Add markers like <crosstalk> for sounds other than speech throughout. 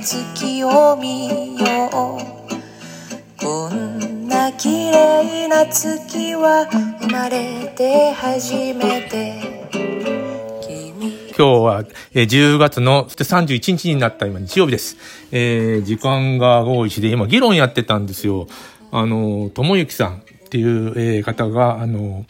月を見ようこんな綺麗な月は生まれて初めて今日は、えー10月の31日になった今日曜日です。えー時間が午後1で今議論やってたんですよ。あの、ともゆきさんっていう、えー方が、あの、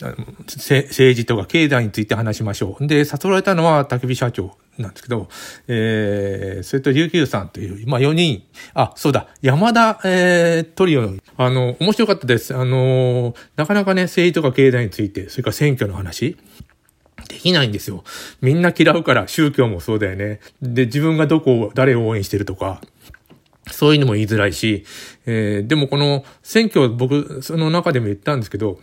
政治とか経済について話しましょう。で、誘われたのは竹火社長なんですけど、えー、それと琉球さんという、まあ4人、あ、そうだ、山田、えー、トリオ、あの、面白かったです。あの、なかなかね、政治とか経済について、それから選挙の話、できないんですよ。みんな嫌うから、宗教もそうだよね。で、自分がどこを、誰を応援してるとか、そういうのも言いづらいし、えーでもこの選挙、僕、その中でも言ったんですけど、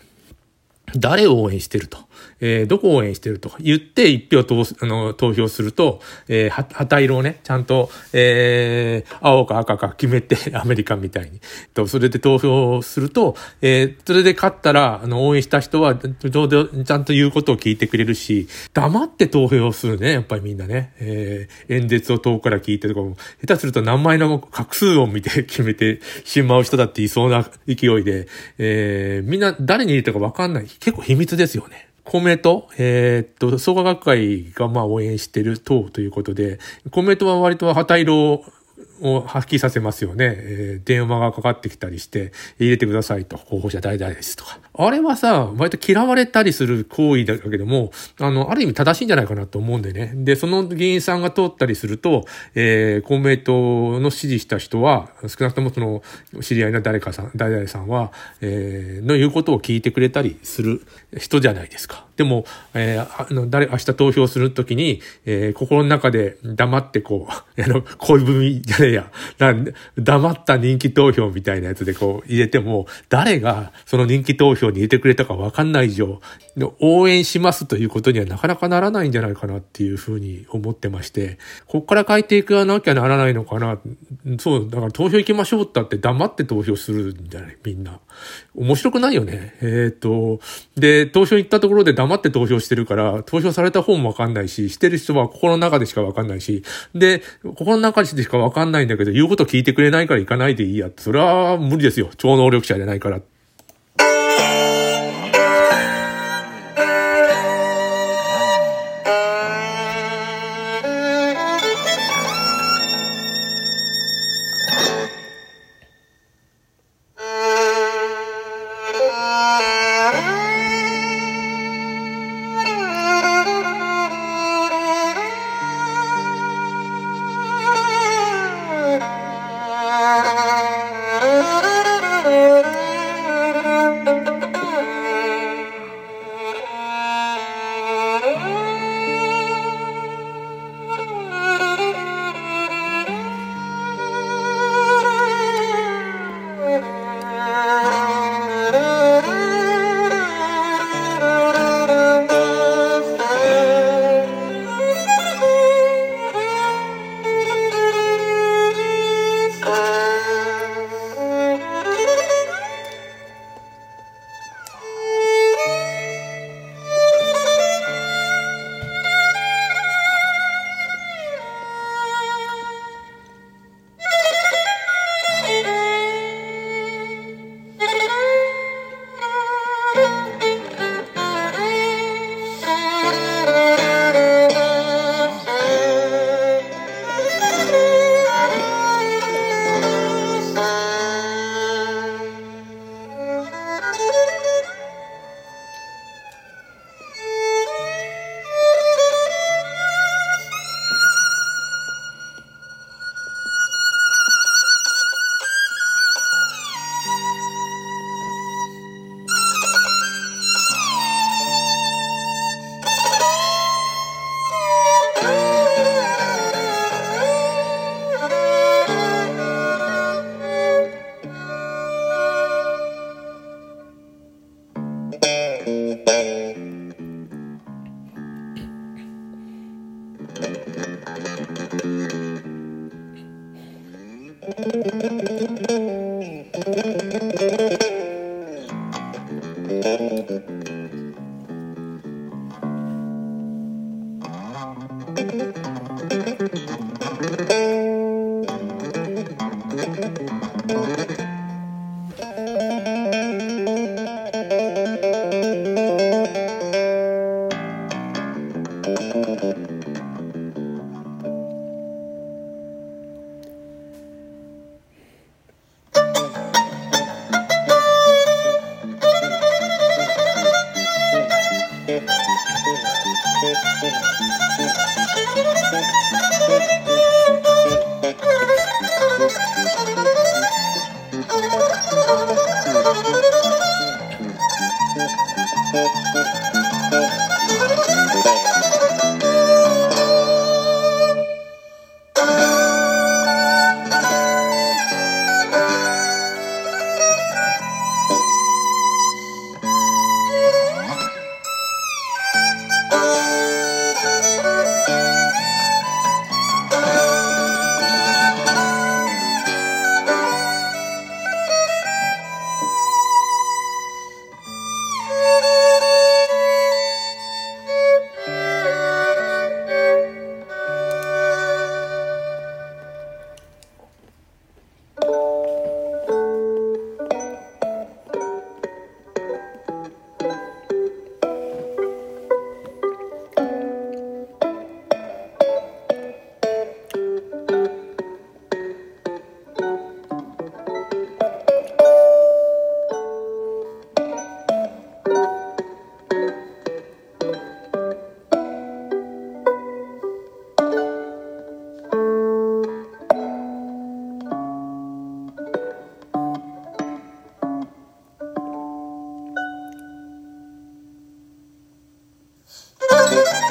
誰を応援してると、えーどこを応援してると言って一票投あの投票すると、えー旗色をね、ちゃんと、えー青か赤か決めて、<laughs> アメリカみたいに。と、それで投票すると、えーそれで勝ったら、あの、応援した人は、どうでちゃんと言うことを聞いてくれるし、黙って投票するね、やっぱりみんなね。えー演説を遠くから聞いてとかも、下手すると何枚の画数を見て <laughs> 決めてしまう人だっていそうな勢いで、えーみんな誰に入れたか分かんない。結構秘密ですよね。公明党、えーっと、創価学会がまあ応援してる党ということで、公明党は割と旗色を発揮させますよね。えー電話がかかってきたりして、入れてくださいと、候補者誰々ですとか。あれはさ、割と嫌われたりする行為だけども、あの、ある意味正しいんじゃないかなと思うんでね。で、その議員さんが通ったりすると、えー公明党の支持した人は、少なくともその、知り合いの誰かさん、誰々さんは、えーの言うことを聞いてくれたりする人じゃないですか。でも、えーあの、誰、明日投票するときに、えー心の中で黙ってこう、<laughs> あの、恋文じゃねえや、なん黙った人気投票みたいなやつでこう入れても、誰がその人気投票に入れてくれたかわかんない以上、応援しますということにはなかなかならないんじゃないかなっていうふうに思ってまして、こっから変えていかなきゃならないのかな。そう、だから投票行きましょうってって黙って投票するんじゃない？みんな。面白くないよね。えっ、と、で、投票行ったところで黙って投票してるから、投票された方もわかんないし、してる人は心の中でしかわかんないし、で、心の中でしかわかんないんだけど、言うこと聞いてくれないから行かないでいいや。それは無理ですよ。超能力者じゃないから。Thank you.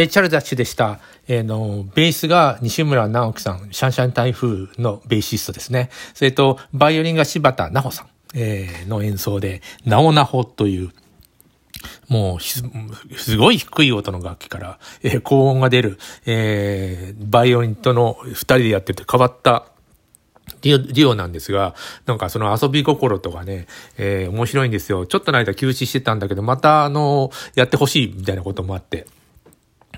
え、チャルダッシュでした。えー、の、ベースが西村直樹さん、シャンシャン台風のベーシストですね。それと、バイオリンが柴田奈穂さん、えー、の演奏で、なおなほという、もうす、ごい低い音の楽器から、えー、高音が出る、えー、バイオリンとの二人でやってて変わったディオ、なんですが、なんかその遊び心とかね、えー、面白いんですよ。ちょっとの間休止してたんだけど、またあの、やってほしいみたいなこともあって。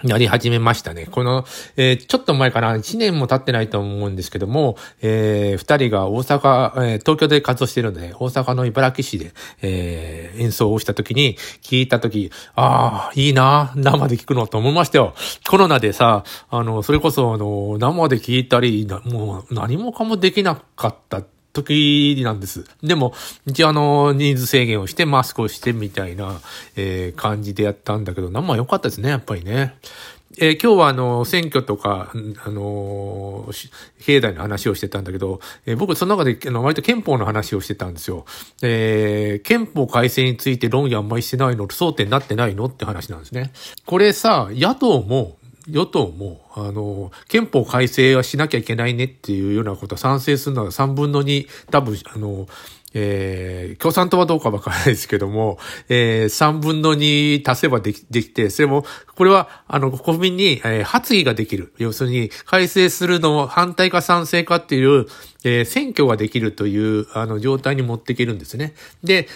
やり始めましたね。この、えー、ちょっと前かな、1年も経ってないと思うんですけども、えー、二人が大阪、えー、東京で活動してるんで、大阪の茨城市で、えー、演奏をした時に、聞いた時、ああ、いいな、生で聞くのと思いましたよ。コロナでさ、あの、それこそ、あの、生で聞いたり、もう何もかもできなかった時なんです。でも、一応あの、人数制限をして、マスクをしてみたいな、えー、感じでやったんだけど、なんも良かったですね、やっぱりね。えー、今日はあの、選挙とか、あのー、経済の話をしてたんだけど、えー、僕その中で、あの、割と憲法の話をしてたんですよ。えー、憲法改正について論議あんまりしてないの、争点になってないのって話なんですね。これさ、野党も、与党も、あの、憲法改正はしなきゃいけないねっていうようなことを賛成するのは3分の2、多分、あの、えー、共産党はどうかわからないですけども、えー、3分の2足せばでき、できて、それも、これは、あの、国民に、えー、発議ができる。要するに、改正するのを反対か賛成かっていう、えー、選挙ができるという、あの、状態に持っていけるんですね。で、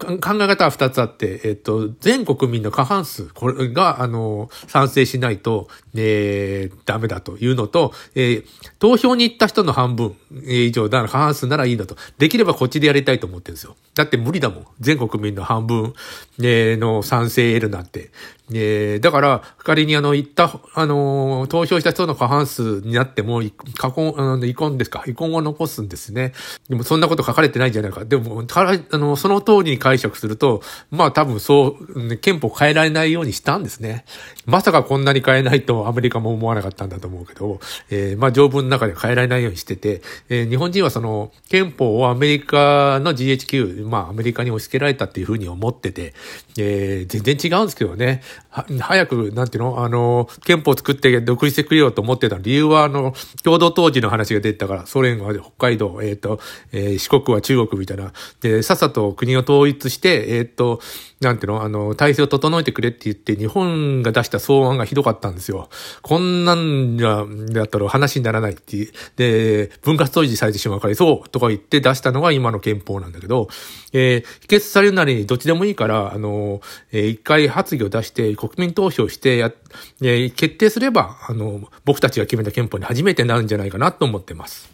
考え方は二つあって、えっと、全国民の過半数、これが、あの、賛成しないと、えー、ダメだというのと、えー、投票に行った人の半分以上だ、過半数ならいいんだと。できればこっちでやりたいと思ってるんですよ。だって無理だもん。全国民の半分、えー、の賛成得るなんて。えー、だから、仮にあの、行った、あの、投票した人の過半数になっても、過去、あの、遺恨ですか遺恨を残すんですね。でも、そんなこと書かれてないんじゃないか。でも、たあの、その通りに解釈すると、まあ多分そう、憲法変えられないようにしたんですね。まさかこんなに変えないとアメリカも思わなかったんだと思うけど、えー、まあ条文の中で変えられないようにしてて、えー、日本人はその、憲法をアメリカの GHQ、まあアメリカに押し付けられたっていうふうに思ってて、えー、全然違うんですけどね。は早く、なんていうの？あの、憲法作って独立してくれようと思ってた理由は、あの、共同統治の話が出てたから、ソ連は北海道、えっ、ー、と、えー、四国は中国みたいな。で、さっさと国を統一して、えっ、ー、と、なんていうの？あの、体制を整えてくれって言って、日本が出した草案がひどかったんですよ。こんなんじゃ、だったら話にならないっていう。で、分割統治されてしまうから、そうとか言って出したのが今の憲法なんだけど、えー、否決されるなりどっちでもいいから、あの、えー、一回発議を出して、国民投票してや、決定すれば、あの、僕たちが決めた憲法に初めてなるんじゃないかなと思ってます。